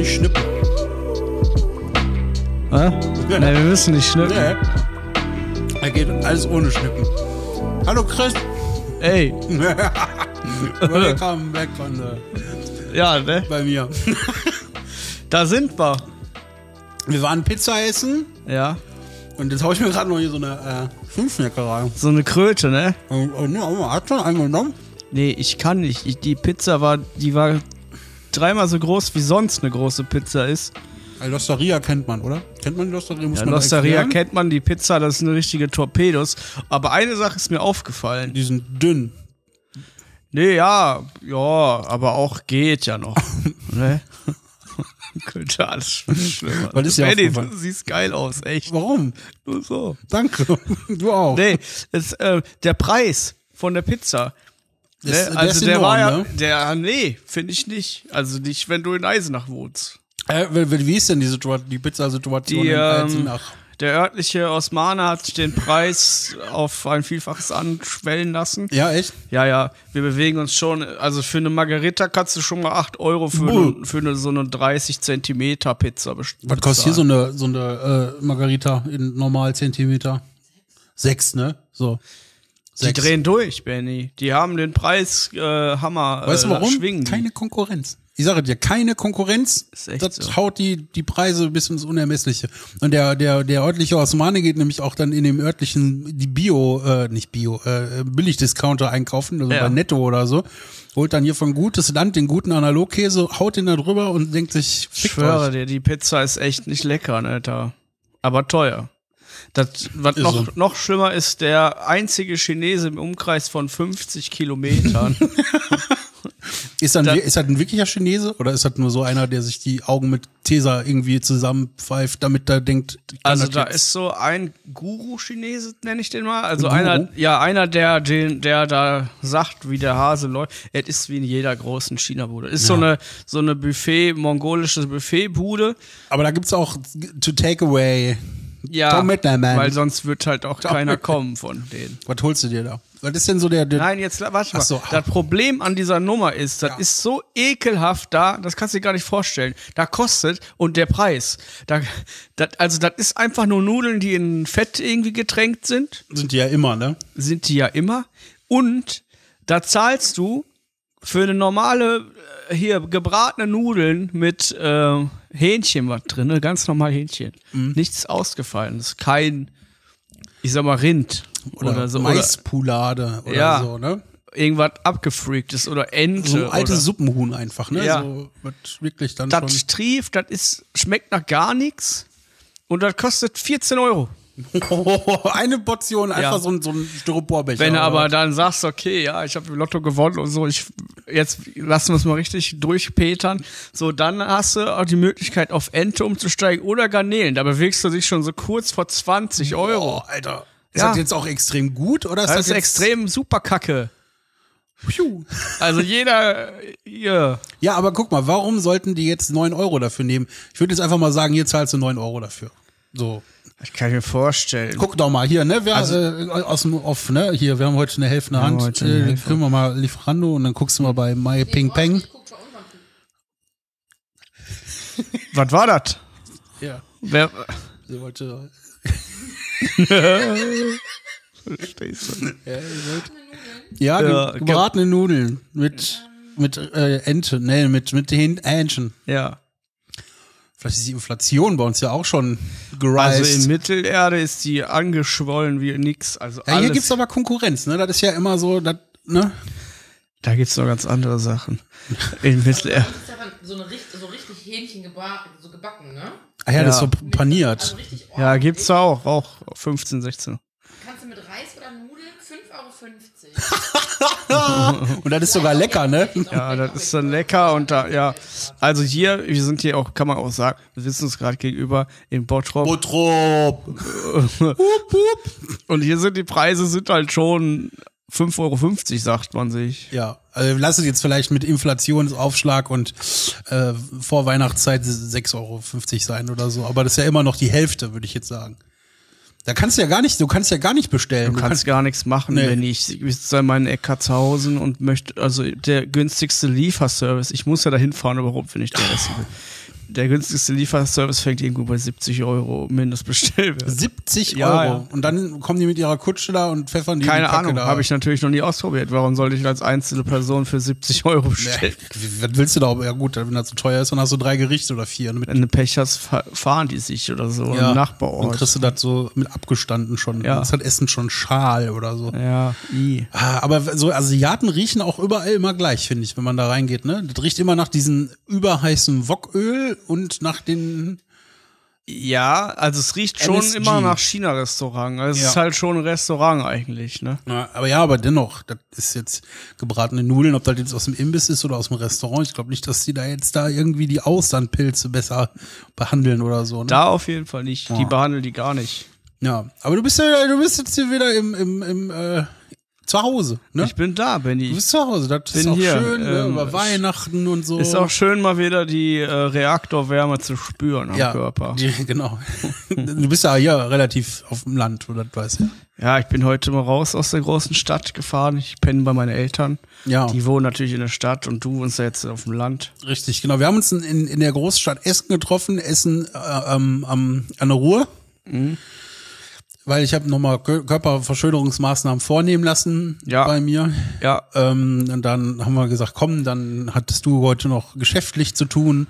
nicht schnippen. Hä? Ne, wir müssen nicht schnippen. Nee. Er geht alles ohne Schnippen. Hallo Chris. Ey, Welcome back von äh, ja, ne? bei mir. Da sind wir. Wir waren Pizza essen Ja. und jetzt hau ich mir gerade noch hier so eine äh, Fünfschnecke rein. So eine Kröte, ne? Und, und, ja, hat schon einen genommen. Nee, ich kann nicht. Ich, die Pizza war, die war dreimal so groß, wie sonst eine große Pizza ist. Also Losteria kennt man, oder? Kennt man die Losteria? Muss Ja, man Losteria kennt man, die Pizza, das sind richtige Torpedos. Aber eine Sache ist mir aufgefallen. Die sind dünn. Nee, ja, ja, aber auch geht ja noch. ne? Könnte alles schlimmer. Was ist Benny, aufgefallen? du siehst geil aus, echt. Warum? Nur so. Danke. Du auch. Nee, es, äh, der Preis von der Pizza. Ne? Der also ist der enorm, war ja, ne? der, nee, finde ich nicht. Also nicht, wenn du in Eisenach wohnst. Äh, wie ist denn die, Situation, die Pizza-Situation in ähm, Eisenach? Der örtliche Osmaner hat den Preis auf ein Vielfaches anschwellen lassen. Ja, echt? Ja, ja, wir bewegen uns schon. Also für eine Margarita kannst du schon mal 8 Euro für, eine, für eine, so eine 30 Zentimeter Pizza bestellen. Was kostet hier so eine, so eine äh, Margarita in normal Zentimeter? Sechs, ne? So. Die Sechs. drehen durch, Benny. Die haben den Preis äh, Hammer. Weißt du äh, warum? Schwingen. die. Keine Konkurrenz. Ich sage dir, keine Konkurrenz. Ist echt das so. haut die, die Preise bis ins Unermessliche. Und der, der, der örtliche Osmane geht nämlich auch dann in dem örtlichen, die Bio, äh, nicht Bio, äh, Billigdiscounter einkaufen, also Ja. bei Netto oder so. Holt dann hier von gutes Land den guten Analogkäse, haut den da drüber und denkt sich, Ich schwöre euch. dir, die Pizza ist echt nicht lecker, Alter. Aber teuer. Das, was Ist noch, so. noch schlimmer ist, der einzige Chinese im Umkreis von 50 Kilometern. Ist, dann, Da- ist das ein wirklicher Chinese oder ist das nur so einer, der sich die Augen mit Tesa irgendwie zusammenpfeift, damit er denkt, Also das da jetzt- ist so ein Guru-Chinese, nenne ich den mal. Also Ein Guru? einer, ja, einer, der, den, der da sagt, wie der Hase läuft. Es ist wie in jeder großen China-Bude. Ist so eine, so eine Buffet, mongolische Buffet-Bude. Aber da gibt's auch to take away. Ja, Komm mit, mein Mann. weil sonst wird halt auch keiner mit. kommen von denen. Was holst du dir da? Was ist denn so der, der Nein, jetzt warte mal. So. Das Problem an dieser Nummer ist, das Ja. ist so ekelhaft da, das kannst du dir gar nicht vorstellen. Da kostet und der Preis. Da, das, also das ist einfach nur Nudeln, die in Fett irgendwie getränkt sind. sind die ja immer, ne? Sind die ja immer. Und da zahlst du für eine normale, äh, hier gebratene Nudeln mit äh, Hähnchen was drin, ne? ganz normal Hähnchen. Mhm. Nichts ausgefallenes. Kein, ich sag mal, Rind oder, Oder, so. Oder Maispulade oder Ja. so, ne? irgendwas abgefreaktes oder Ente. So ein altes Suppenhuhn einfach, ne? Ja. So wird wirklich dann das schon. trieft, das ist, schmeckt nach gar nichts. Und das kostet 14 Euro. eine Portion, einfach Ja. so ein, so ein Styroporbecher. Wenn du aber was? dann sagst, okay, ja, ich habe im Lotto gewonnen und so, ich jetzt lassen wir es mal richtig durchpetern. So, dann hast du auch die Möglichkeit, auf Ente umzusteigen oder Garnelen. Da bewegst du dich schon so kurz vor 20 Euro. Oh, Alter. Ist Ja. das jetzt auch extrem gut oder ist das das, ist extrem super kacke. Piu. Also jeder hier. Ja, aber guck mal, warum sollten die jetzt 9 Euro dafür nehmen? Ich würde jetzt einfach mal sagen, hier zahlst du 9 Euro dafür. So. Ich kann mir vorstellen. Guck doch mal hier, ne? Wir, äh, aus dem Off, ne? Hier, wir haben heute eine Hälfte in der haben Hand. heute eine Äh, kriegen wir mal Lieferando und dann guckst du mal bei My Ping Peng. Was war das? Ja. Wer, Sie wollte. Verstehst du? Ja, Ja, ge- gebratene Nudeln mit mit äh, Ente, ne, mit mit den Hähnchen. Ja. Vielleicht ist die Inflation bei uns ja auch schon Also in. Mittelerde ist die angeschwollen wie nix. Also ja, hier alles. gibt's aber Konkurrenz, ne? Das ist ja immer so, das, ne? da gibt's noch ganz andere Sachen. In Mittelerde. Das ist ja so, eine, so richtig Hähnchen geba so gebacken, ne? Ah ja, das ist Ja. so paniert. Also Ja, gibt's auch, auch 15, 16. Kannst du mit Reis oder Nudeln 5,50 Euro. Und das ist sogar lecker, ne? Ja, das ist dann lecker und da, ja. Also hier, wir sind hier auch, kann man auch sagen, wir sitzen uns gerade gegenüber in Bottrop. Botrop. und hier sind die Preise sind halt schon 5,50 Euro, sagt man sich. Ja, also lass es jetzt vielleicht mit Inflationsaufschlag und äh, vor Weihnachtszeit 6,50 Euro sein oder so. Aber das ist ja immer noch die Hälfte, würde ich jetzt sagen. Da kannst du ja gar nicht, du kannst ja gar nicht bestellen. Du kannst gar nichts machen, Nee. wenn ich, ich sitze in meinen Eckartshausen und möchte, also der günstigste Lieferservice, ich muss ja dahin fahren überhaupt, wenn ich da essen will. Der günstigste Lieferservice fängt irgendwo bei 70 Euro Mindestbestellwert. 70 Ja, Euro. ja. Und dann kommen die mit ihrer Kutsche da und pfeffern die Keine die Ahnung, da. habe ich natürlich noch nie ausprobiert. Warum sollte ich als einzelne Person für 70 Euro Nee, bestellen? was willst du da? Ja gut, wenn das so teuer ist, dann hast du drei Gerichte oder vier. Mit, Wenn du Pech hast, fa- fahren die sich oder so ja, im Nachbarort. Dann kriegst du das so mit abgestanden schon. Ja. Das Essen schon schal oder so. Ja, i. Ah, Aber so Asiaten riechen auch überall immer gleich, finde ich, wenn man da reingeht. Ne? Das riecht immer nach diesem überheißen Woköl und nach den. Ja, also es riecht schon MSG. immer nach China-Restaurant. Also Es Ja. ist halt schon ein Restaurant eigentlich, ne? Ja, aber ja, aber dennoch, das ist jetzt gebratene Nudeln, ob das jetzt aus dem Imbiss ist oder aus dem Restaurant. Ich glaube nicht, dass die da jetzt da irgendwie die Austernpilze besser behandeln oder so. Ne? Da auf jeden Fall nicht. Die Ja. behandeln die gar nicht. Ja, aber du bist ja, du bist jetzt hier wieder im, im, im äh, zu Hause, ne? Ich bin da, Benny. du bist zu Hause, das ist bin auch hier, schön, ne? ähm, über Weihnachten und so. Ist auch schön, mal wieder die äh, Reaktorwärme zu spüren am ja, Körper. Die, genau. du bist ja hier relativ auf dem Land, oder das weißt du. Ja, ich bin heute mal raus aus der großen Stadt gefahren. Ich penne bei meinen Eltern. Ja. Die wohnen natürlich in der Stadt und du wohnst ja jetzt auf dem Land. Richtig, genau. Wir haben uns in, in, der Großstadt Essen getroffen, Essen äh, ähm, an der Ruhr. Mhm. Weil ich habe nochmal Kö- Körperverschönerungsmaßnahmen vornehmen lassen Ja. bei mir. Ja, Ähm, und dann haben wir gesagt, komm, dann hattest du heute noch geschäftlich zu tun.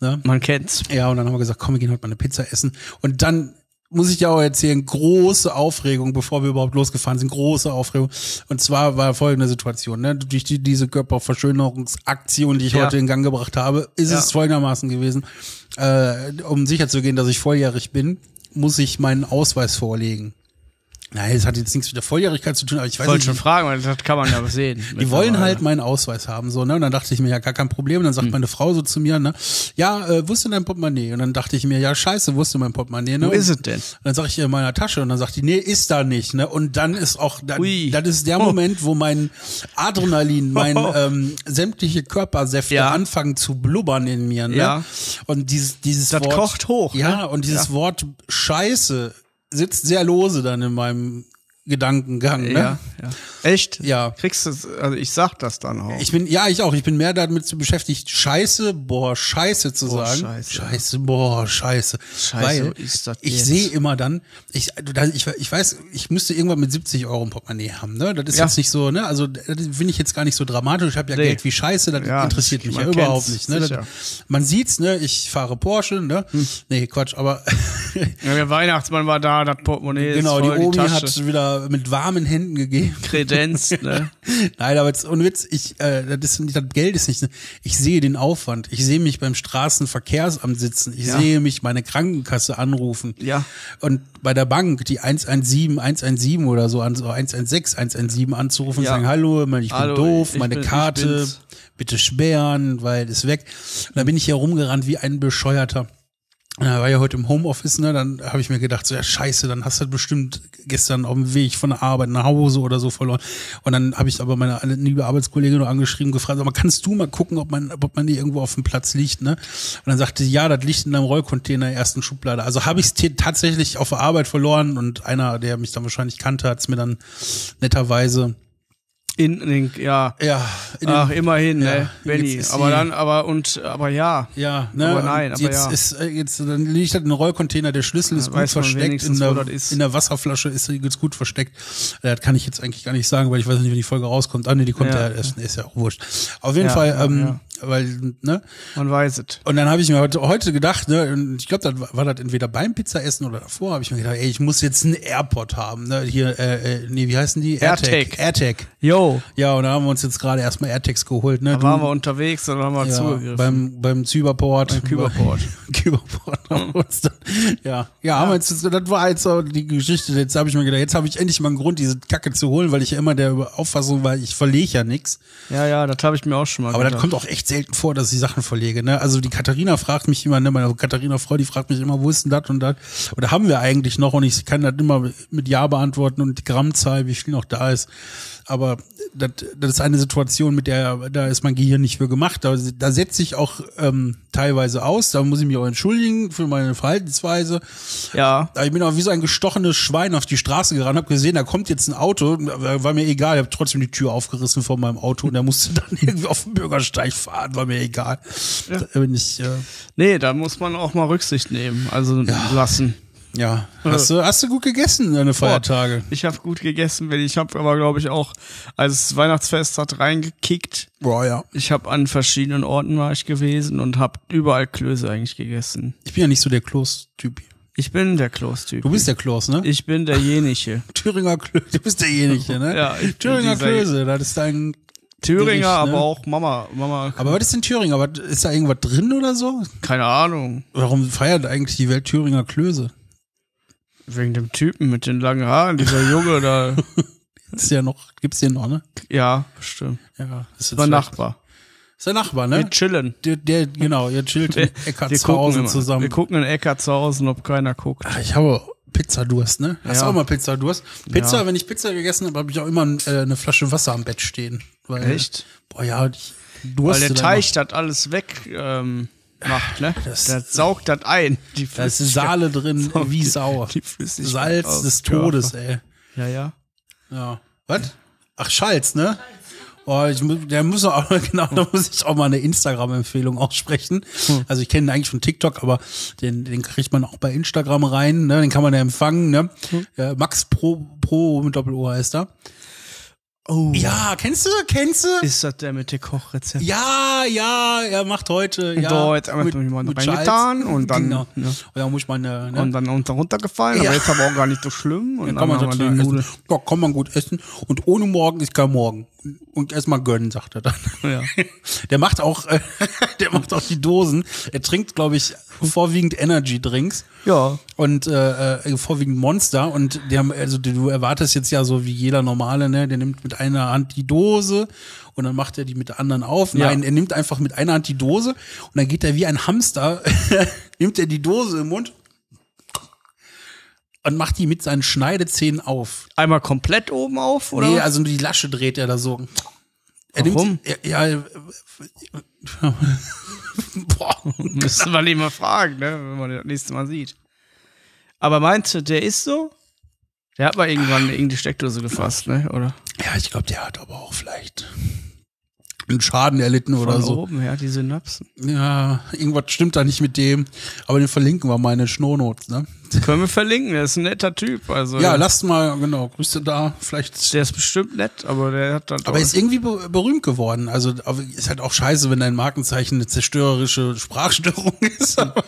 Ne? man kennt's. Ja, und dann haben wir gesagt, komm, wir gehen heute mal eine Pizza essen. Und dann muss ich dir auch erzählen, große Aufregung, bevor wir überhaupt losgefahren sind, große Aufregung. Und zwar war folgende Situation, ne? durch die, diese Körperverschönerungsaktion, die ich Ja. heute in Gang gebracht habe, ist Ja. es folgendermaßen gewesen, äh, um sicher zu gehen, dass ich volljährig bin, muss ich meinen Ausweis vorlegen. Nein, es hat jetzt nichts mit der Volljährigkeit zu tun, aber ich weiß wollte nicht, schon fragen, weil das kann man ja sehen. die wollen halt meinen Ausweis haben, so, ne? Und dann dachte ich mir, ja, gar kein Problem. Und dann Hm. sagt meine Frau so zu mir, ne? Ja, äh, wo ist denn dein Portemonnaie? Und dann dachte ich mir, ja, scheiße, wo ist denn mein Portemonnaie, ne? Wo ist Und es denn? dann sag ich ihr in meiner Tasche und dann sagt die, nee, ist da nicht, ne? Und dann ist auch, da, Ui. das ist der Moment, wo mein Adrenalin, mein ähm, sämtliche Körpersäfte Ja. anfangen zu blubbern in mir, ne? Ja. Und dieses, dieses Das Wort. kocht hoch, Ja, ne? und dieses Ja. Wort Scheiße sitzt sehr lose dann in meinem Gedankengang, ne? Ja, ja. Echt? Ja. Kriegst du, also ich sag das dann auch. Ich bin, ja, ich auch. Ich bin mehr damit zu beschäftigt, Scheiße, boah, Scheiße zu Boah, sagen. Scheiße. Scheiße, boah, Scheiße. Scheiße, Weil ist das ich sehe immer dann, ich, ich, ich weiß, ich müsste irgendwann mit 70 Euro im Portemonnaie haben, ne? Das ist Ja. jetzt nicht so, ne? Also, das finde ich jetzt gar nicht so dramatisch. Ich habe ja Nee. Geld wie Scheiße, das Ja, interessiert mich ja überhaupt nicht, ne? Das, man sieht's, ne? Ich fahre Porsche, ne? Nee, Quatsch, aber Ja, der Weihnachtsmann war da, das Portemonnaie genau, ist die voll, Omi Tasche. hat wieder mit warmen Händen gegeben. Kredenz, ne? Nein, aber jetzt, ohne Witz, ich, äh, das, ist, das Geld ist nicht, ich sehe den Aufwand. Ich sehe mich beim Straßenverkehrsamt sitzen. Ich Ja. sehe mich meine Krankenkasse anrufen. Ja. Und bei der Bank die 117, 117 oder so, an, so 116, 117 anzurufen Ja. und sagen, hallo, ich bin Hallo, doof, ich meine bin- Karte, bitte sperren, weil ist weg. Und dann bin ich hier rumgerannt wie ein Bescheuerter. Da war ja heute im Homeoffice, ne? Dann habe ich mir gedacht, so ja scheiße, dann hast du bestimmt gestern auf dem Weg von der Arbeit nach Hause oder so verloren. Und dann habe ich aber meine liebe Arbeitskollegin noch angeschrieben, gefragt, aber kannst du mal gucken, ob man, ob man die irgendwo auf dem Platz liegt, ne? Und dann sagte sie, ja, das liegt in deinem Rollcontainer ersten Schublade. Also habe ich es tatsächlich auf der Arbeit verloren und einer, der mich dann wahrscheinlich kannte, hat es mir dann netterweise In den, ja. ja, in den- Ach, immerhin, Ja, ne, Benny. Aber dann, aber und, aber ja. Ja, ne? Aber nein, aber jetzt ja. ist äh, jetzt dann liegt halt ein Rollcontainer, der Schlüssel ist gut versteckt in der, ist. in der Wasserflasche ist jetzt gut versteckt. Äh, Das kann ich jetzt eigentlich gar nicht sagen, weil ich weiß nicht, wenn die Folge rauskommt. Ah, nee, die kommt ja, Ja. erst, ist ja auch wurscht. Auf jeden Ja, Fall, ja, ähm, ja. Weil, ne? Man weiß es. Und dann habe ich mir heute, heute gedacht, ne, und ich glaube, das war, das entweder beim Pizzaessen oder davor, habe ich mir gedacht, ey, ich muss jetzt einen AirPod haben, ne? Hier, äh, äh, nee, wie heißen die? AirTag. AirTag. Yo, Ja, und da haben wir uns jetzt gerade erstmal AirTags geholt, ne? da waren wir unterwegs, dann haben wir ja, zugegriffen. beim beim Cyberport, Beim Kyberport. Kyberport haben wir uns dann, ja, ja, haben wir jetzt, das war jetzt so die Geschichte. Jetzt habe ich mir gedacht, jetzt habe ich endlich mal einen Grund, diese Kacke zu holen, weil ich ja immer der Auffassung war, ich verlege ja nichts. ja, ja, das habe ich mir auch schon mal Aber das gedacht. kommt auch echt selten vor, dass ich Sachen verlege. Ne? Also die Katharina fragt mich immer, ne, meine Katharina Frau, die fragt mich immer, wo ist denn das und das? Oder haben wir eigentlich noch? Und ich kann das immer mit Ja beantworten und die Grammzahl, wie viel noch da ist. Aber das, das ist eine Situation, mit der da ist mein Gehirn nicht für gemacht. Da, da setze ich auch ähm, teilweise aus. Da muss ich mich auch entschuldigen für meine Verhaltensweise. Ja, Aber ich bin auch wie so ein gestochenes Schwein auf die Straße gerannt, habe gesehen, da kommt jetzt ein Auto, war mir egal, ich habe trotzdem die Tür aufgerissen vor meinem Auto und der musste dann irgendwie auf den Bürgersteig fahren. Ah, war mir egal. Da bin ich, äh, Nee, da muss man auch mal Rücksicht nehmen, also lassen. Ja. Hast du, hast du gut gegessen, deine Feiertage? Ich habe gut gegessen, weil ich habe aber, glaube ich, auch, als das Weihnachtsfest hat reingekickt. Boah, ja. Ich habe an verschiedenen Orten war ich gewesen und habe überall Klöße eigentlich gegessen. Ich bin ja nicht so der Kloß-Typ. Ich bin der Kloß-Typ. Du bist der Kloß, ne? Ich bin derjenige. Thüringer Klöße. Du bist derjenige, ne? Ja, ich Thüringer Klöße, das ist dein. Thüringer, Gericht, ne? aber auch Mama. Mama, Aber was ist denn Thüringer? Ist da irgendwas drin oder so? keine Ahnung. Warum feiert eigentlich die Welt Thüringer Klöße? Wegen dem Typen mit den langen Haaren, dieser Junge da. Ist ja noch, gibt's den noch, ne? Ja, bestimmt. Ja, ist jetzt Mein Nachbar. Ist der Nachbar, Wir ne? chillen. Der, der, genau, ihr chillt in Wir, Eckart wir zu immer. zusammen. Wir gucken in Eckart zu Hause, ob keiner guckt. Ach, ich habe Pizzadurst, ne? Hast Ja. du auch mal Pizzadurst? Pizza, Ja. wenn ich Pizza gegessen habe, habe ich auch immer äh, eine Flasche Wasser am Bett stehen. Weil, Echt? Boah, ja, ich Weil durste der dann Teich das alles weg ähm, macht, ne? Das- der saugt das ein. Die. Da ist. Saale drin, Saugt wie Sau. Salz aus des. Todes, ey. Ja, ja. Ja. Was? Ach, Schalz, ne? Oh, ich, der muss auch, genau, da muss ich auch mal eine Instagram-Empfehlung aussprechen. Hm. Also ich kenne ihn eigentlich von TikTok, aber den, den kriegt man auch bei Instagram rein, ne? Den kann man ja empfangen, ne? Hm. Ja, Max Pro, Pro mit Doppel-O heißt er. Oh. Ja, kennst du, kennst du? Ist das der mit dem Kochrezept? Ja, ja, er macht heute, ja. da jetzt einmal mal reingetan und dann- Genau. ja. Und dann muss man, äh, ne? Und dann unter runtergefallen, Ja. aber jetzt aber auch gar nicht so schlimm. Und Dann kann man haben wir die essen. Ja, kann man gut essen. Und ohne morgen ist kein Morgen. Und erstmal gönnen, sagt er dann. Ja. Der macht auch, äh, der macht auch die Dosen. Er trinkt, glaube ich, vorwiegend Energy Drinks Ja. und äh, äh, vorwiegend Monster. Und die haben, also du erwartest jetzt ja so wie jeder normale, ne? Der nimmt mit einer Hand die Dose und dann macht er die mit der anderen auf. Ja. Nein, er nimmt einfach mit einer Hand die Dose und dann geht er wie ein Hamster, nimmt er die Dose im Mund und macht die mit seinen Schneidezähnen auf. Einmal komplett oben auf, oder? Nee, also nur die Lasche dreht er da so. Er Warum? Nimmt, ja, ja, boah, Müsste man ihn mal fragen, ne, wenn man das nächste Mal sieht. Aber meinst du, der ist so? Der hat mal irgendwann in die Steckdose gefasst, ne? Oder? ja, ich glaube, der hat aber auch vielleicht einen Schaden erlitten oder Von so. oben her, die Synapsen. Ja, irgendwas stimmt da nicht mit dem. Aber den verlinken wir mal in den Shownotes, ne? Können wir verlinken, der ist ein netter Typ. Also, Ja, lasst mal, genau, Grüße da. Vielleicht. der ist bestimmt nett, aber der hat dann. Aber er ist irgendwie be berühmt geworden. Also ist halt auch scheiße, wenn dein Markenzeichen eine zerstörerische Sprachstörung ist. Aber,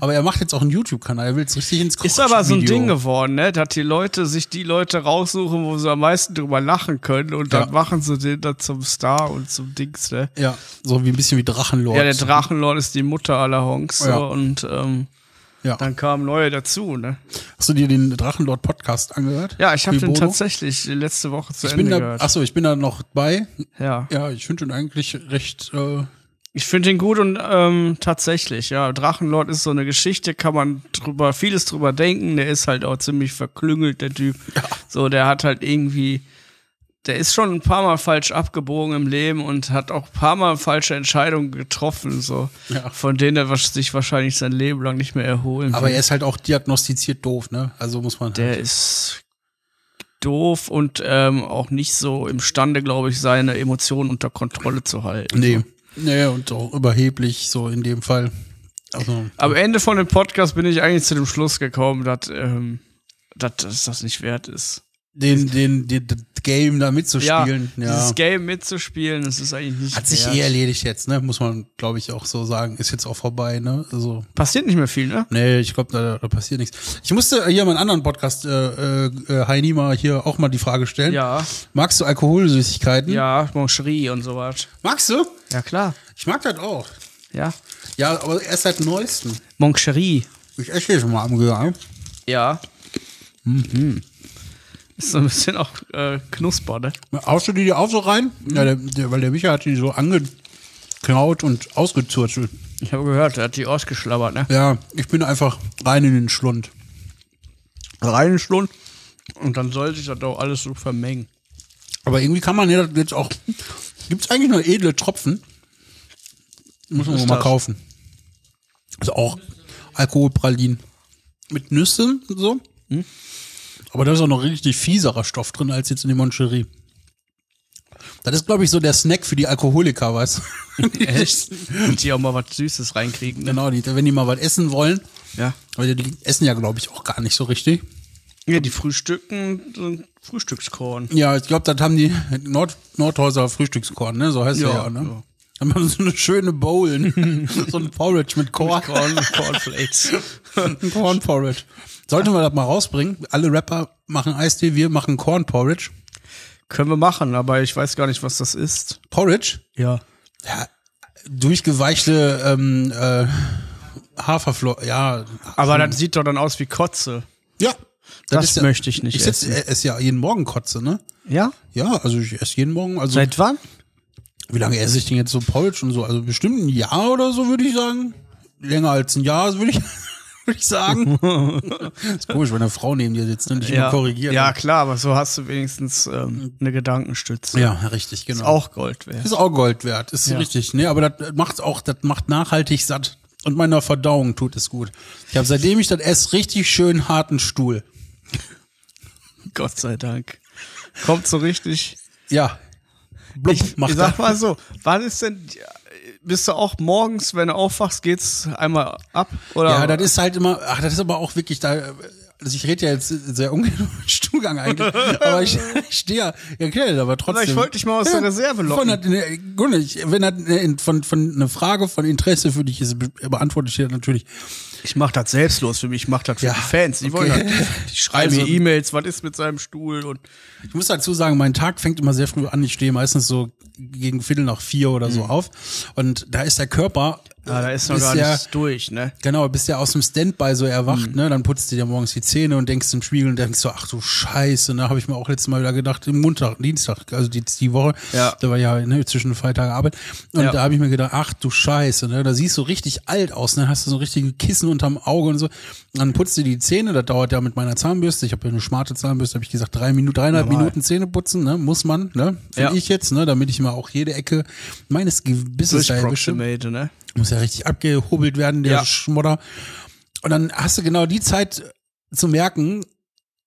aber er macht jetzt auch einen YouTube-Kanal. Er will jetzt richtig ins Ist aber so ein. Ding geworden, ne? Dass die Leute sich die Leute raussuchen, wo sie am meisten drüber lachen können und dann Ja. machen sie den dann zum Star und zum Dings, ne? Ja, so wie ein bisschen wie Drachenlord. Ja, der Drachenlord ist die Mutter aller Honks so, Ja. und ähm, Ja. dann kamen neue dazu, ne? Hast du dir den Drachenlord-Podcast angehört? Ja, ich habe den tatsächlich letzte Woche zu Ich Ende bin da, gehört. ach so, ich bin da noch bei. ja. Ja, ich finde ihn eigentlich recht. Äh, Ich finde ihn gut und ähm, tatsächlich, ja, Drachenlord ist so eine Geschichte, kann man drüber, vieles drüber denken. Der ist halt auch ziemlich verklüngelt, der Typ. So, der hat halt irgendwie, der ist schon ein paar Mal falsch abgebogen im Leben und hat auch ein paar Mal falsche Entscheidungen getroffen, so, Ja. von denen er sich wahrscheinlich sein Leben lang nicht mehr erholen aber will. er ist halt auch diagnostiziert doof, ne? Also muss man. Der ist doof und ähm, auch nicht so imstande, glaube ich, seine Emotionen unter Kontrolle zu halten. Nee. Nee, und auch überheblich, so in dem Fall. Also, Am Ende von dem Podcast bin ich eigentlich zu dem Schluss gekommen, dass, ähm, dass, dass das nicht wert ist. Den, den, den, das Game da mitzuspielen. Ja, dieses Game mitzuspielen, das ist eigentlich nicht Hat sich wert. eh erledigt jetzt, ne? Muss man, glaube ich, auch so sagen. Ist jetzt auch vorbei, ne? Also, Passiert nicht mehr viel, ne? nee, ich glaube, da, da passiert nichts. Ich musste hier meinen anderen Podcast, äh, äh, Heini, mal hier auch mal die Frage stellen. Ja, Magst du Alkoholsüßigkeiten? ja, Moncherie und sowas. Magst du? Ja, klar. Ich mag das auch. Ja. Ja, aber erst seit neuestem. Moncherie. Ich esse jetzt mal am Gang. Ja. Mhm. Ist so ein bisschen auch äh, knusper, ne? Haust du die dir auch so rein? Ja, der, der, weil der Micha hat die so angekaut und ausgezurzelt. Ich habe gehört, er hat die ausgeschlabbert, ne? Ja, ich bin einfach rein in den Schlund. Rein Schlund. Und dann sollte ich das doch alles so vermengen. Aber irgendwie kann man ja das jetzt auch. Gibt es eigentlich noch edle Tropfen? Muss man mal das? kaufen. Also auch Alkoholpralinen. Mit Nüssen und so. Aber da ist auch noch richtig fieserer Stoff drin als jetzt in der Moncherie. Das ist, glaube ich, so der Snack für die Alkoholiker, weißt du? Echt? Und die auch mal was Süßes reinkriegen. Ne? genau, die, wenn die mal was essen wollen. Ja. Weil die essen ja, glaube ich, auch gar nicht so richtig. Ja, die frühstücken so ein Frühstückskorn. Ja, ich glaube, das haben die Nord Nordhäuser Frühstückskorn, ne? So heißt Ja, ja, ne? ja. Dann machen so eine schöne Bowl, so ein Porridge mit Korn. Korn, Cornflakes. Ein Corn Porridge. Sollten wir das mal rausbringen? Alle Rapper machen Eistee, wir machen Corn Porridge. Können wir machen, aber ich weiß gar nicht, was das ist. Porridge? Ja. Ja, durchgeweichte ähm, äh, Haferflocken, ja. Aber das sieht doch dann aus wie Kotze. Ja. Das möchte ich nicht Ich essen. esse ja jeden Morgen Kotze, ne? Ja? Ja, also ich esse jeden Morgen. Also Seit wann? Wie lange esse ich denn jetzt so Porridge und so? Also bestimmt ein Jahr oder so, würde ich sagen. Länger als ein Jahr, würde ich, würde ich sagen. ist komisch, wenn eine Frau neben dir sitzt und dich immer korrigiert. ja, klar, aber so hast du wenigstens ähm, eine Gedankenstütze. ja, richtig, genau. Ist auch Gold wert. Ist auch Gold wert, ist Ja. richtig. Nee, aber das macht auch, das macht nachhaltig satt. Und meiner Verdauung tut es gut. Ich habe seitdem ich das esse, richtig schön harten Stuhl. Gott sei Dank. Kommt so richtig. Ja. Blub, Ich, macht ich sag mal so, wann ist denn, bist du auch morgens, wenn du aufwachst, geht's einmal ab? Oder? Ja, das ist halt immer, ach, das ist aber auch wirklich da, also ich rede ja jetzt sehr ungern Stuhlgang eigentlich, aber ich, ich stehe ja, ja, klar, aber trotzdem. ich wollte dich mal aus der Reserve locken. Von, ne, ich- wenn das ne, von, von eine Frage von Interesse für dich ist, be- beantworte ich dir natürlich. Ich mach das selbstlos für mich, ich mach das für Ja, die Fans. Die wollen okay. das. Die schreiben Also- mir E-Mails, was ist mit seinem Stuhl und Ich muss dazu sagen, mein Tag fängt immer sehr früh an. Ich stehe meistens so gegen Viertel nach vier oder so auf. Und da ist der Körper. ah, da ist noch bis gar ja, nichts durch, ne? Genau, bist ja aus dem Standby so erwacht, Mhm. ne? Dann putzt du dir morgens die Zähne und denkst im Spiegel und denkst so, ach du Scheiße, ne? Habe ich mir auch letztes Mal wieder gedacht, im Montag, Dienstag, also die, die Woche, Ja. da war ja ne, zwischen Freitag Arbeit. Und Ja. da habe ich mir gedacht, ach du Scheiße, ne? Da siehst du richtig alt aus, ne? Hast du so richtige Kissen unterm Auge und so. Dann putzt du die Zähne, das dauert ja mit meiner Zahnbürste. Ich habe ja eine smarte Zahnbürste, habe ich gesagt, drei Minuten, dreieinhalb Normal. Minuten Zähne putzen, ne? Muss man, ne? Finde Ja. ich jetzt, ne? Damit ich mal auch jede Ecke meines Gebisses da erwische. Ne? Muss ja richtig abgehobelt werden, der Ja. Schmodder. Und dann hast du genau die Zeit zu merken,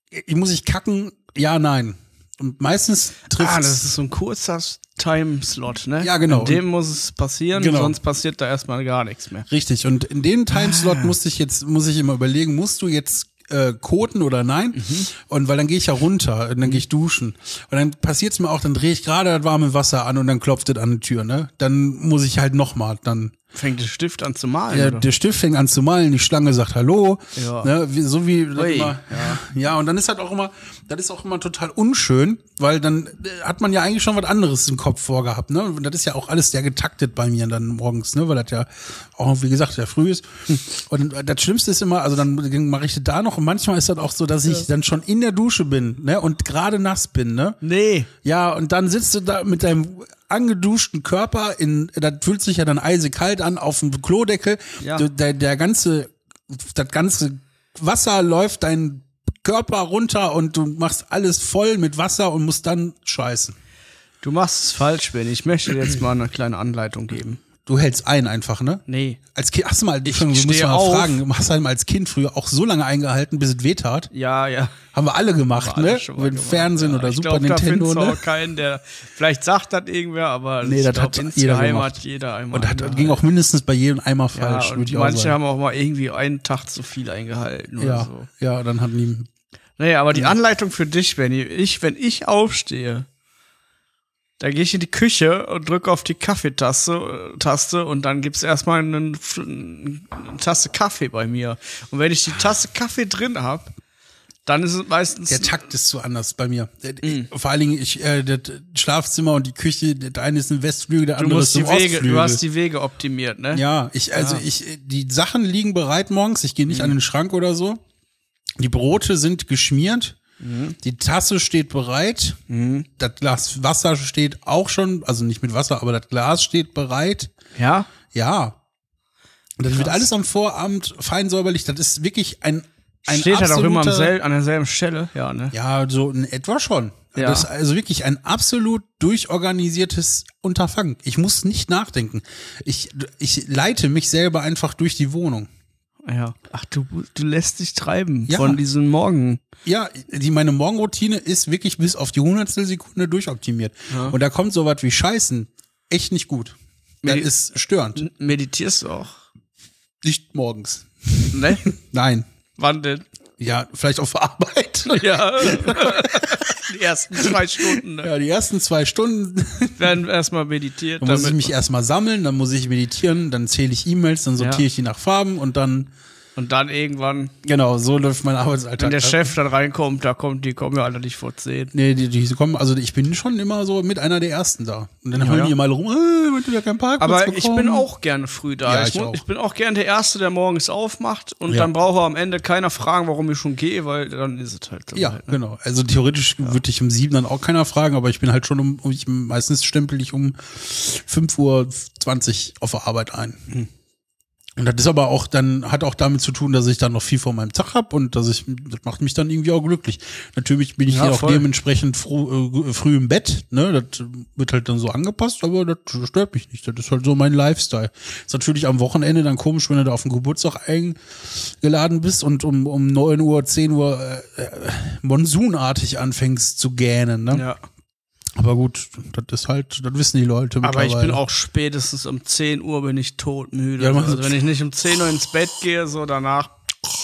ich muss ich kacken, ja, nein. Und meistens trifft Ah, das ist so ein kurzer Timeslot, ne? Ja, genau. In dem muss es passieren, Genau. sonst passiert da erstmal gar nichts mehr. richtig. Und in den Timeslot Ah. musste ich jetzt, muss ich immer überlegen, musst du jetzt äh, koten oder nein? Mhm. Und weil dann gehe ich ja runter und dann gehe ich duschen. Und dann passiert's mir auch, dann drehe ich gerade das warme Wasser an und dann klopft es an die Tür, ne? Dann muss ich halt nochmal, dann Fängt der Stift an zu malen, Ja, der Stift fängt an zu malen, die Schlange sagt Hallo. Ja. Ne, wie, so wie Ui, immer, ja. ja, und dann ist halt auch immer, das ist auch immer total unschön, weil dann äh, hat man ja eigentlich schon was anderes im Kopf vorgehabt, ne? Und das ist ja auch alles sehr getaktet bei mir dann morgens, ne? Weil das ja auch, wie gesagt, sehr früh ist. Und das Schlimmste ist immer, also dann mache ich das da noch und manchmal ist das auch so, dass ich dann schon in der Dusche bin, ne? Und gerade nass bin, ne? Nee. Ja, und dann sitzt du da mit deinem angeduschten Körper in, das fühlt sich ja dann eisekalt an auf dem Klodeckel. Ja. Der, der ganze, das ganze Wasser läuft deinen Körper runter und du machst alles voll mit Wasser und musst dann scheißen. Du machst es falsch, Ben. Ich möchte dir jetzt mal eine kleine Anleitung geben. Du hältst ein einfach, ne? Nee. Als Kind, hast du mal, Ich muss mal auf. fragen, hast du mal als Kind früher auch so lange eingehalten, bis es wehtat? Ja, ja. Haben wir alle gemacht, Alle ne? schon mal Mit gemacht, Fernsehen ja. oder ich Super glaub, Da Nintendo, du ne? auch keinen, der, vielleicht sagt das irgendwer, aber Nee, das glaub, hat jeder gemacht. hat jeder einmal. Und das, ging auch mindestens bei jedem einmal ja, falsch, würde und ich auch manche sagen. haben auch mal irgendwie einen Tag zu viel eingehalten oder ja, so. ja, dann hatten die Nee, aber die Anleitung für dich, Benny, ich, wenn ich aufstehe, da gehe ich in die Küche und drücke auf die Kaffeetaste äh, Taste und dann gibt's erstmal einen, eine Tasse Kaffee bei mir. Und wenn ich die Tasse Kaffee drin hab, dann ist es meistens Der Takt ist zu anders bei mir. Mhm. Vor allen Dingen, ich, äh, das Schlafzimmer und die Küche, der eine ist im Westflügel, der andere ist die Wege, Ostflügel. du hast die Wege optimiert, ne? ja, ich, also ich, die Sachen liegen bereit morgens. Ich gehe nicht Mhm. an den Schrank oder so. Die Brote sind geschmiert. Mhm. Die Tasse steht bereit. Das Glas Wasser steht auch schon, also nicht mit Wasser, aber das Glas steht bereit. Ja? Ja. Und das wird alles am Vorabend fein säuberlich. Das ist wirklich ein, ein Steht halt auch immer an derselben Stelle, ja, ne? Ja, so in etwa schon. Ja. Das ist also wirklich ein absolut durchorganisiertes Unterfangen. Ich muss nicht nachdenken. Ich, ich leite mich selber einfach durch die Wohnung. Ja. Ach, du, du lässt dich treiben Ja. von diesen Morgen. Ja, die, meine Morgenroutine ist wirklich bis auf die hundertstel Sekunde durchoptimiert. Und da kommt sowas wie Scheißen echt nicht gut. Das Medi- ist störend. Meditierst du auch? Nicht morgens. Ne? Nein. Wann denn? Ja, vielleicht auf Arbeit. Ja. Die ersten zwei Stunden ne? Ja, die ersten zwei Stunden werden erstmal meditiert. Dann muss ich mich erstmal sammeln, dann muss ich meditieren, dann zähle ich E-Mails, dann sortiere Ja. ich die nach Farben und dann, und dann irgendwann, genau, so läuft mein Arbeitsalltag. wenn der. Chef dann reinkommt, da kommt, die kommen ja alle nicht vor zehn. Nee, die, die kommen, also ich bin schon immer so mit einer der ersten da. Und dann hören ja. die immer rum, äh, wenn du ja keinen Parkplatz Aber ich bin auch gerne früh da. Ja, ich, ich auch. ich bin auch gerne der Erste, der morgens aufmacht und Ja. dann braucht er am Ende keiner fragen, warum ich schon gehe, weil dann ist es halt so. Ja, halt, ne? genau. Also theoretisch würde ich um sieben dann auch keiner fragen, aber ich bin halt schon um, ich, meistens stempel ich um 5 Uhr 20 auf der Arbeit ein. Hm. Und das ist aber auch dann, hat auch damit zu tun, dass ich dann noch viel vor meinem Tag hab und dass ich, das macht mich dann irgendwie auch glücklich. Natürlich bin ich Ja, hier auch voll. dementsprechend früh, äh, früh im Bett, ne, das wird halt dann so angepasst, aber das stört mich nicht. Das ist halt so mein Lifestyle. Ist natürlich am Wochenende dann komisch, wenn du da auf den Geburtstag eingeladen bist und um, um 9 Uhr, 10 Uhr äh, äh, monsunartig anfängst zu gähnen, ne? Ja. Aber gut, das ist halt, das wissen die Leute Aber ich bin auch spätestens um 10 Uhr bin ich todmüde. Ja, also wenn ich nicht um 10 Uhr ins Bett gehe, so danach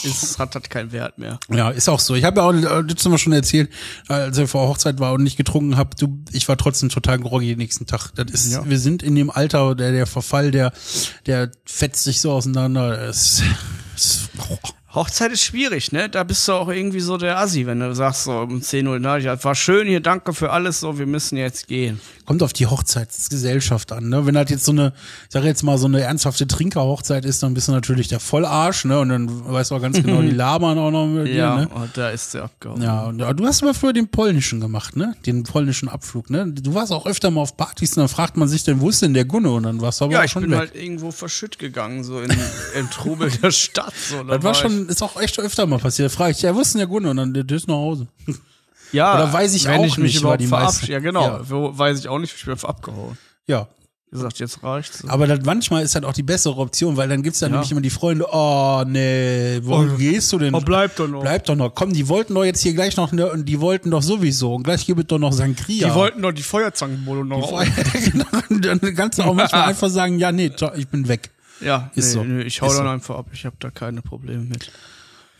ist, hat das keinen Wert mehr. Ja, ist auch so. Ich habe ja auch äh, letztes Mal schon erzählt, als ich vor Hochzeit war und nicht getrunken habe, du, ich war trotzdem total groggy den nächsten Tag. Das ist, Ja. wir sind in dem Alter, der, der Verfall, der, der fetzt sich so auseinander. Es, es, oh. Hochzeit ist schwierig, ne? Da bist du auch irgendwie so der Assi, wenn du sagst so um 10 Uhr, na, ja, war schön hier, danke für alles, so, wir müssen jetzt gehen. Kommt auf die Hochzeitsgesellschaft an, ne? Wenn halt jetzt so eine, ich sage jetzt mal so eine ernsthafte Trinkerhochzeit ist, dann bist du natürlich der Vollarsch, ne? Und dann weißt du auch ganz genau, die labern auch noch mit dir, Ja, ne? und da ist der abgehauen. Ja, und ja, du hast aber früher den polnischen gemacht, ne? Den polnischen Abflug, ne? Du warst auch öfter mal auf Partys und dann fragt man sich denn, wo ist denn der Gunne? Und dann warst du aber Ja, auch ich schon bin weg. halt irgendwo verschütt gegangen, so in, im Trubel der Stadt. So, Da das war ich- ist auch echt öfter mal passiert. Da frage ich, ja, denn der Gunne? Und dann, der ist nach Hause. ja, oder weiß ich wenn auch ich mich nicht, war überhaupt die Ja, genau. Ja. Wo, weiß ich auch nicht, ich bin abgehauen. Ja. Gesagt, jetzt reicht's. Aber das, manchmal ist halt auch die bessere Option, weil dann gibt's dann Ja. nämlich immer die Freunde, oh nee, wo gehst du denn? Oh, bleib doch noch. Bleib doch noch. Komm, die wollten doch jetzt hier gleich noch, ne, und die wollten doch sowieso. Und gleich gibt es doch noch Sangria. Die wollten doch die Feuerzangenbowle noch auf. genau, und dann kannst du auch manchmal einfach sagen, ja, nee, ich bin weg. Ja, Ist nee, so. nee, ich hau Ist dann so. einfach ab. Ich habe da keine Probleme mit.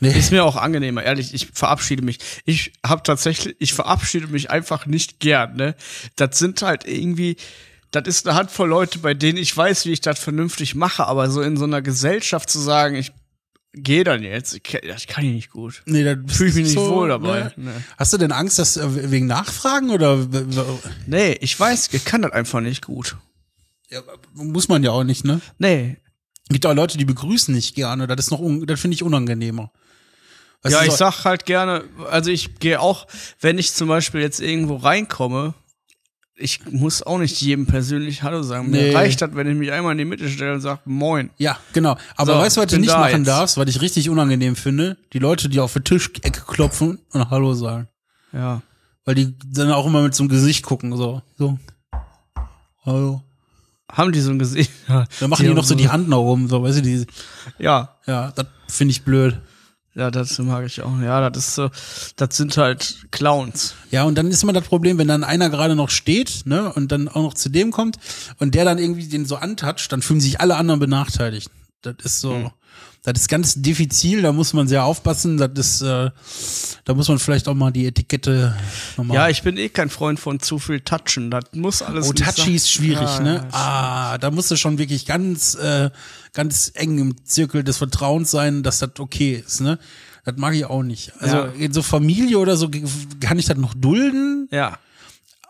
Nee. Ist mir auch angenehmer, ehrlich. Ich verabschiede mich. Ich habe tatsächlich, ich verabschiede mich einfach nicht gern. Ne, das sind halt irgendwie, das ist eine Handvoll Leute, bei denen ich weiß, wie ich das vernünftig mache. Aber so in so einer Gesellschaft zu sagen, ich gehe dann jetzt, ich, das kann ich nicht gut. Nee, da Fühl ich mich nicht wohl dabei. Ne? Nee. Hast du denn Angst, dass äh, wegen Nachfragen oder Nee, ich weiß, ich kann das einfach nicht gut. ja, muss man ja auch nicht, ne? Nee. Gibt auch Leute, die begrüßen nicht gerne. Das ist noch, das finde ich unangenehmer. Weißt ja, ich sag halt gerne, also ich gehe auch, wenn ich zum Beispiel jetzt irgendwo reinkomme, ich muss auch nicht jedem persönlich Hallo sagen. Mir Nee. reicht das, wenn ich mich einmal in die Mitte stelle und sage Moin. Ja, genau. Aber So, weißt du, was du nicht machen jetzt. darfst, was ich richtig unangenehm finde? Die Leute, die auf die Tischecke klopfen und Hallo sagen. Ja. Weil die dann auch immer mit so einem Gesicht gucken, so. So. Hallo. Haben die so ein Gesicht? Ja, Dann machen die, haben noch so die Hand nach oben, so, weißt du, die, Ja, ja, das finde ich blöd. ja, das mag ich auch. Ja, das ist so, das sind halt Clowns. Ja, und dann ist immer das Problem, wenn dann einer gerade noch steht, ne, und dann auch noch zu dem kommt und der dann irgendwie den so antatscht, dann fühlen sich alle anderen benachteiligt. Das ist so, Hm. Das ist ganz diffizil, da muss man sehr aufpassen, das ist, äh, da muss man vielleicht auch mal die Etikette nochmal. Ja, ich bin eh kein Freund von zu viel Touchen. Das muss alles. Oh, Touchy ist schwierig, Ja, ne? ah, da musst du schon wirklich ganz, äh, ganz eng im Zirkel des Vertrauens sein, dass das okay ist, ne? Das mag ich auch nicht. Also Ja. in so Familie oder so kann ich das noch dulden, Ja.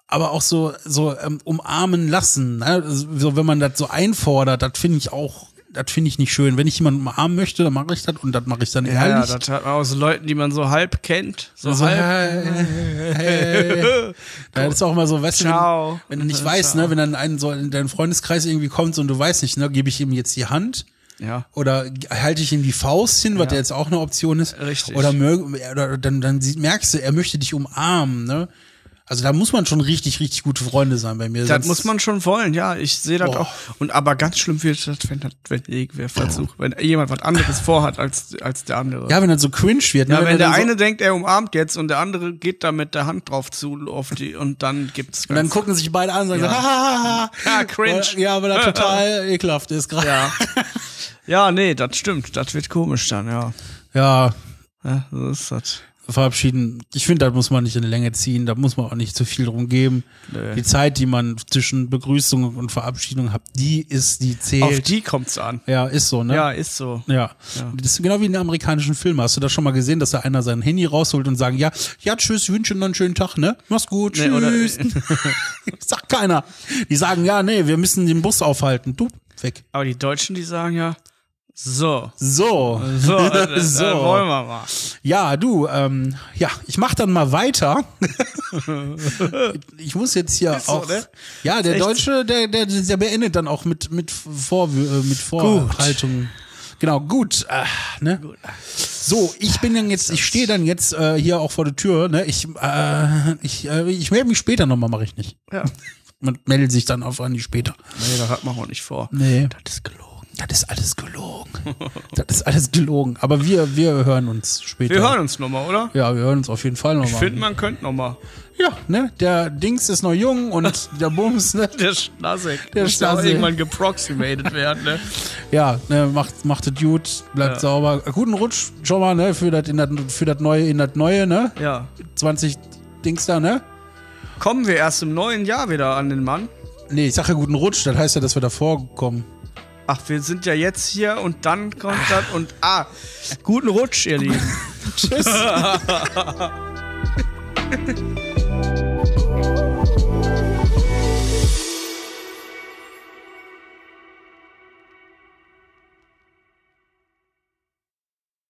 aber auch so so ähm, umarmen lassen. Ne? So wenn man das so einfordert, das finde ich auch, das finde ich nicht schön. Wenn ich jemanden umarmen möchte, dann mache ich das und das mache ich dann Ja, ja, ehrlich. das hat man auch so Leuten, die man so halb kennt. So so, halb. hey, hey. Da ist auch immer so, weißt Ciao. du, wenn, wenn du nicht Ja, weißt, ne, wenn dann ein so in deinen Freundeskreis irgendwie kommt und du weißt nicht, ne, gebe ich ihm jetzt die Hand Ja. oder halte ich ihm die Faust hin, was Ja. ja jetzt auch eine Option ist. Richtig. Oder, oder dann, dann merkst du, er möchte dich umarmen, ne? Also da muss man schon richtig, richtig gute Freunde sein bei mir. Das muss man schon wollen, ja. Ich sehe das auch. Und aber ganz schlimm wird das, wenn, das, wenn irgendwer versucht, wenn jemand was anderes vorhat als, als der andere. Ja, wenn das so cringe wird. ne? Ja, wenn er der dann so, eine denkt, er umarmt jetzt und der andere geht da mit der Hand drauf zu auf die und dann gibt's Und dann gucken sich beide an und sagen, Ja. so, ha, ha, ha, ha. Ja, cringe. Ja, aber das total ekelhaft ist gerade. ja. ja, nee, das stimmt. Das wird komisch dann, ja. Ja, Ja, so ist das. Verabschieden. Ich finde, da muss man nicht in die Länge ziehen, da muss man auch nicht zu viel drum geben. Nee. Die Zeit, die man zwischen Begrüßung und Verabschiedung hat, die ist, die Auf zählt. die kommt's an. ja, ist so, ne? Ja, ist so. Ja. Das ist genau wie in einem amerikanischen Film. Hast du das schon mal gesehen, dass da einer sein Handy rausholt und sagen, ja, ja, tschüss, ich wünsche dir noch einen schönen Tag, ne? Mach's gut, Nee, oder- tschüss. Sagt keiner. Die sagen, ja, nee, wir müssen den Bus aufhalten. Du, weg. Aber die Deutschen, die sagen ja, so. So. So, äh, So. äh, wollen wir mal. Ja, du, ähm, ja, ich mach dann mal weiter. ich muss jetzt hier Ist so, auch. ne? Ja, der echt Deutsche, der, der, der beendet dann auch mit, mit, Vor, äh, mit Vorhaltung. Genau, gut. Äh, ne? So, ich bin dann jetzt, ich stehe dann jetzt äh, hier auch vor der Tür. Ne? Ich, äh, ich, äh, ich melde mich später nochmal, mache ich nicht. Ja. Man meldet sich dann auf an die später. Nee, das hat man auch nicht vor. Nee. Das ist gelogen. Das ist alles gelogen. das ist alles gelogen. Aber wir, wir hören uns später. Wir hören uns nochmal, oder? Ja, wir hören uns auf jeden Fall nochmal. Ich finde, man könnte nochmal. Ja, ne? Der Dings ist noch jung und der Bums, ne? Der Schnasek. Der Muss Schnasek. irgendwann geproximated werden, ne? Ja, ne, macht, macht es gut, bleibt Ja. sauber. Guten Rutsch schon mal, ne? Für das in das für das neue, in das neue, ne? Ja. 20 Dings da, ne? Kommen wir erst im neuen Jahr wieder an den Mann? Nee, ich sage ja guten Rutsch, das heißt ja, dass wir davor kommen. Ach, wir sind ja jetzt hier und dann kommt das und ah, guten Rutsch, ihr Lieben. Tschüss.